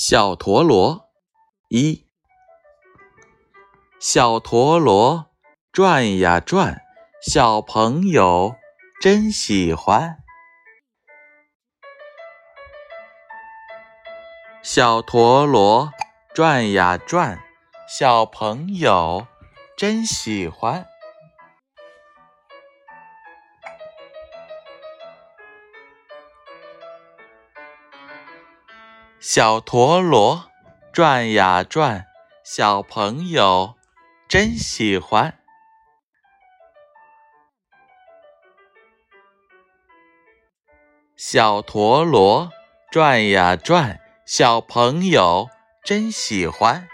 小陀螺一，小陀螺转呀转，小朋友真喜欢。小陀螺转呀转，小朋友真喜欢。小陀螺转呀转，小朋友真喜欢。小陀螺转呀转，小朋友真喜欢。